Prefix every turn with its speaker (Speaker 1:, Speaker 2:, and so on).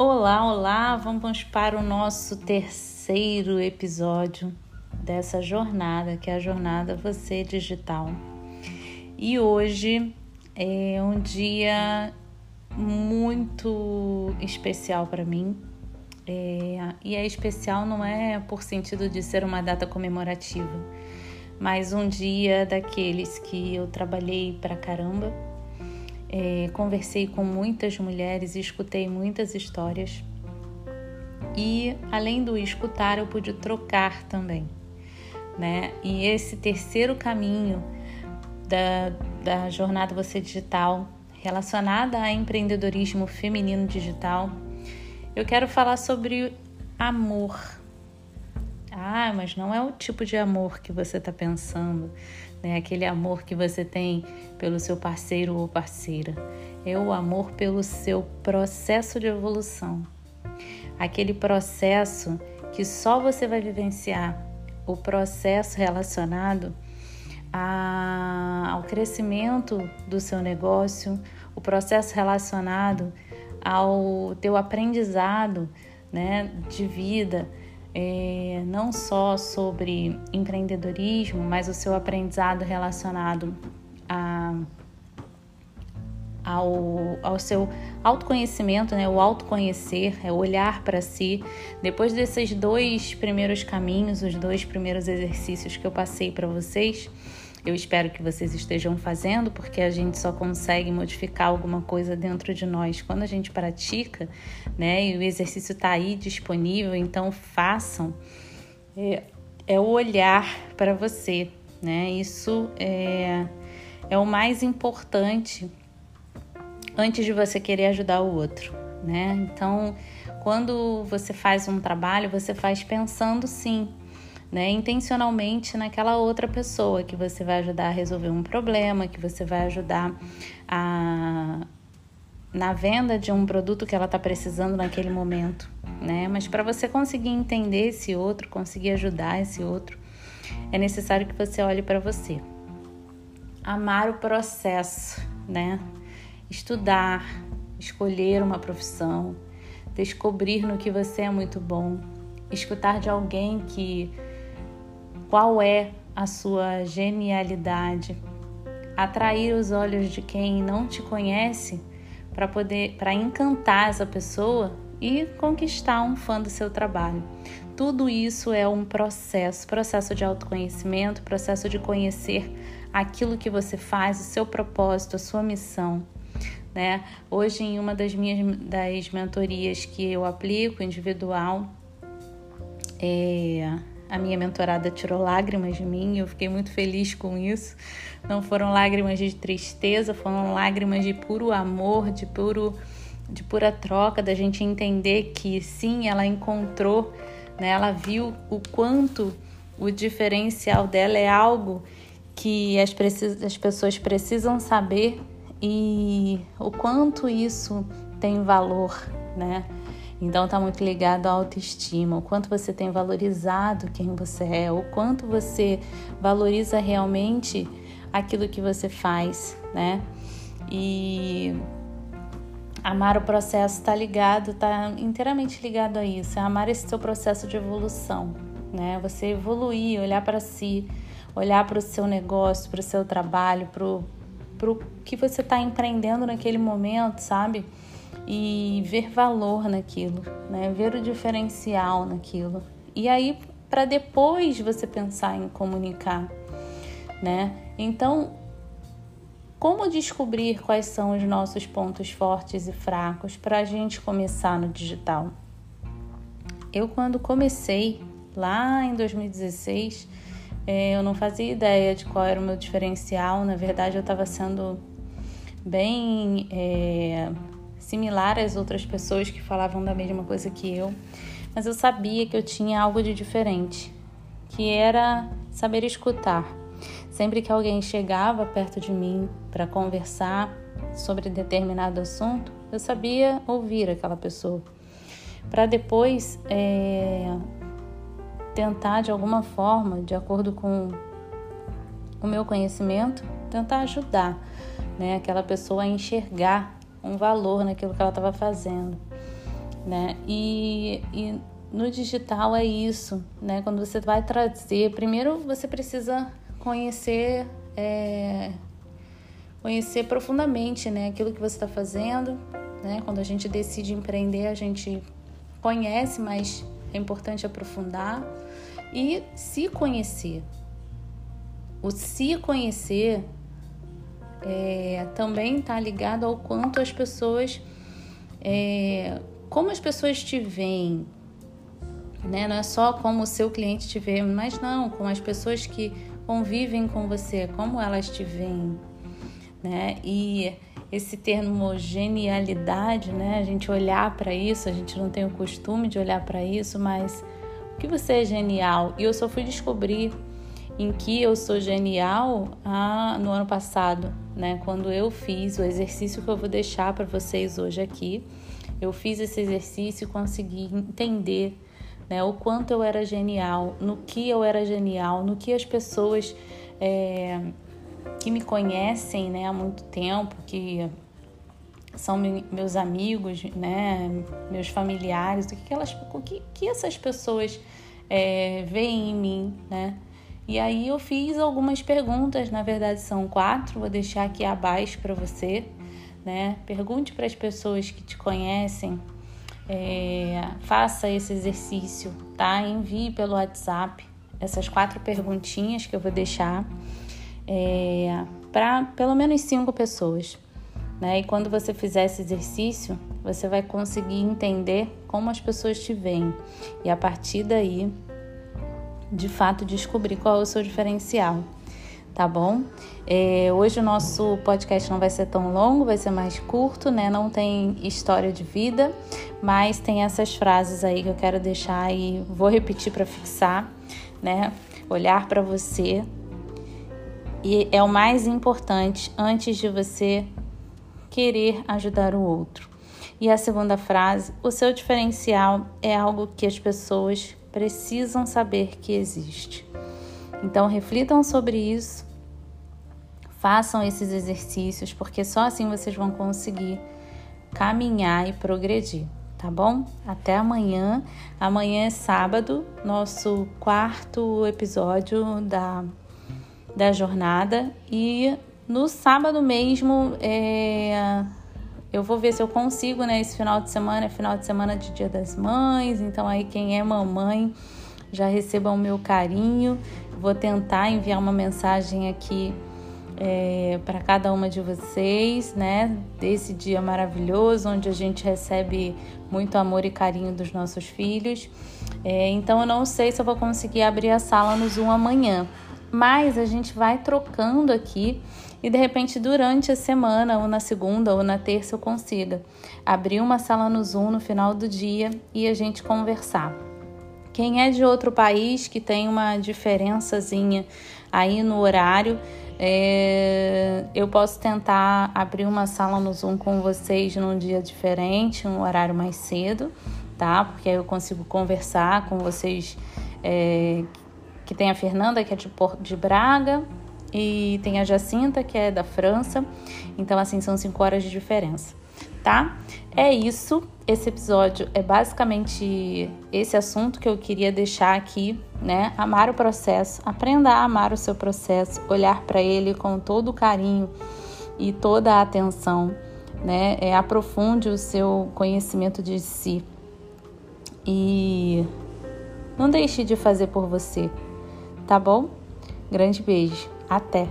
Speaker 1: Olá, olá! Vamos para o nosso terceiro episódio dessa jornada, que é a jornada Você Digital. E hoje é um dia muito especial para mim. É, e é especial não é por sentido de ser uma data comemorativa, mas um dia daqueles que eu trabalhei pra caramba é, conversei com muitas mulheres escutei muitas histórias. E além do escutar, eu pude trocar também. Né? E esse terceiro caminho da, da jornada Você Digital, relacionada a empreendedorismo feminino digital, eu quero falar sobre amor. Ah, mas não é o tipo de amor que você está pensando né? Aquele amor que você tem pelo seu parceiro ou parceira. É o amor pelo seu processo de evolução. Aquele processo que só você vai vivenciar, o processo relacionado a, ao crescimento do seu negócio, o processo relacionado ao teu aprendizado né, de vida, é, não só sobre empreendedorismo, mas o seu aprendizado relacionado a, ao, ao seu autoconhecimento, né? o autoconhecer, é olhar para si. Depois desses dois primeiros caminhos, os dois primeiros exercícios que eu passei para vocês, eu espero que vocês estejam fazendo, porque a gente só consegue modificar alguma coisa dentro de nós quando a gente pratica, né? E o exercício está aí disponível, então façam. É, é olhar para você, né? Isso é, é o mais importante antes de você querer ajudar o outro, né? Então, quando você faz um trabalho, você faz pensando sim né, intencionalmente naquela outra pessoa que você vai ajudar a resolver um problema, que você vai ajudar a na venda de um produto que ela está precisando naquele momento, né? Mas para você conseguir entender esse outro, conseguir ajudar esse outro, é necessário que você olhe para você. Amar o processo, né? Estudar, escolher uma profissão, descobrir no que você é muito bom, escutar de alguém que qual é a sua genialidade? Atrair os olhos de quem não te conhece para poder para encantar essa pessoa e conquistar um fã do seu trabalho. Tudo isso é um processo, processo de autoconhecimento, processo de conhecer aquilo que você faz, o seu propósito, a sua missão. Né? Hoje, em uma das minhas das mentorias que eu aplico individual, é, a minha mentorada tirou lágrimas de mim eu fiquei muito feliz com isso. Não foram lágrimas de tristeza, foram lágrimas de puro amor, de puro de pura troca, da gente entender que sim, ela encontrou, né? Ela viu o quanto o diferencial dela é algo que as, as pessoas precisam saber e o quanto isso tem valor, né? Então está muito ligado à autoestima, o quanto você tem valorizado quem você é, o quanto você valoriza realmente aquilo que você faz, né? E amar o processo está ligado, está inteiramente ligado a isso, é amar esse seu processo de evolução, né? Você evoluir, olhar para si, olhar para o seu negócio, para o seu trabalho, para o que você está empreendendo naquele momento, sabe? E ver valor naquilo, né? Ver o diferencial naquilo. E aí para depois você pensar em comunicar, né? Então, como descobrir quais são os nossos pontos fortes e fracos para a gente começar no digital? Eu, quando comecei lá em 2016, eh, eu não fazia ideia de qual era o meu diferencial. Na verdade, eu estava sendo bem é, similar às outras pessoas que falavam da mesma coisa que eu, mas eu sabia que eu tinha algo de diferente, que era saber escutar. Sempre que alguém chegava perto de mim para conversar sobre determinado assunto, eu sabia ouvir aquela pessoa, para depois é, tentar de alguma forma, de acordo com o meu conhecimento, tentar ajudar né, aquela pessoa a enxergar um valor naquilo que ela estava fazendo. né? E, e no digital é isso, né? Quando você vai trazer, primeiro você precisa conhecer, é, conhecer profundamente, né? Aquilo que você está fazendo, né? Quando a gente decide empreender, a gente conhece, mas é importante aprofundar e se conhecer. O se conhecer é, também está ligado ao quanto as pessoas, é, como as pessoas te veem, né? Não é só como o seu cliente te vê, mas não, como as pessoas que convivem com você, como elas te veem, né? E esse termo genialidade, né? A gente olhar para isso, a gente não tem o costume de olhar para isso, mas o que você é genial? E eu só fui descobrir em que eu sou genial ah, no ano passado, né? Quando eu fiz o exercício que eu vou deixar para vocês hoje aqui, eu fiz esse exercício e consegui entender né, o quanto eu era genial, no que eu era genial, no que as pessoas é, que me conhecem né, há muito tempo, que são meus amigos, né, meus familiares, o que, elas, o que, que essas pessoas é, veem em mim, né? E aí eu fiz algumas perguntas, na verdade são quatro, vou deixar aqui abaixo para você, né? Pergunte para as pessoas que te conhecem, é, faça esse exercício, tá? Envie pelo WhatsApp essas quatro perguntinhas que eu vou deixar é, para pelo menos cinco pessoas. Né? E quando você fizer esse exercício, você vai conseguir entender como as pessoas te veem. E a partir daí, de fato descobrir qual é o seu diferencial, tá bom? É, hoje o nosso podcast não vai ser tão longo, vai ser mais curto, né? Não tem história de vida, mas tem essas frases aí que eu quero deixar e vou repetir para fixar, né? Olhar para você e é o mais importante antes de você querer ajudar o outro. E a segunda frase: o seu diferencial é algo que as pessoas precisam saber que existe. Então, reflitam sobre isso, façam esses exercícios, porque só assim vocês vão conseguir caminhar e progredir, tá bom? Até amanhã. Amanhã é sábado, nosso quarto episódio da, da jornada, e no sábado mesmo é, eu vou ver se eu consigo, né? Esse final de semana é final de semana de Dia das Mães, então aí quem é mamãe já receba o meu carinho. Vou tentar enviar uma mensagem aqui é, para cada uma de vocês, né? Desse dia maravilhoso, onde a gente recebe muito amor e carinho dos nossos filhos. É, então eu não sei se eu vou conseguir abrir a sala no Zoom amanhã, mas a gente vai trocando aqui e de repente durante a semana, ou na segunda ou na terça, eu consiga abrir uma sala no Zoom no final do dia e a gente conversar. Quem é de outro país que tem uma diferençazinha aí no horário, é, eu posso tentar abrir uma sala no Zoom com vocês num dia diferente, um horário mais cedo, tá? Porque aí eu consigo conversar com vocês. É, que tem a Fernanda, que é de, Porto de Braga, e tem a Jacinta, que é da França. Então, assim, são cinco horas de diferença, tá? É isso. Esse episódio é basicamente esse assunto que eu queria deixar aqui, né? Amar o processo, aprenda a amar o seu processo, olhar para ele com todo o carinho e toda a atenção, né? É, aprofunde o seu conhecimento de si e não deixe de fazer por você, tá bom? Grande beijo. Até!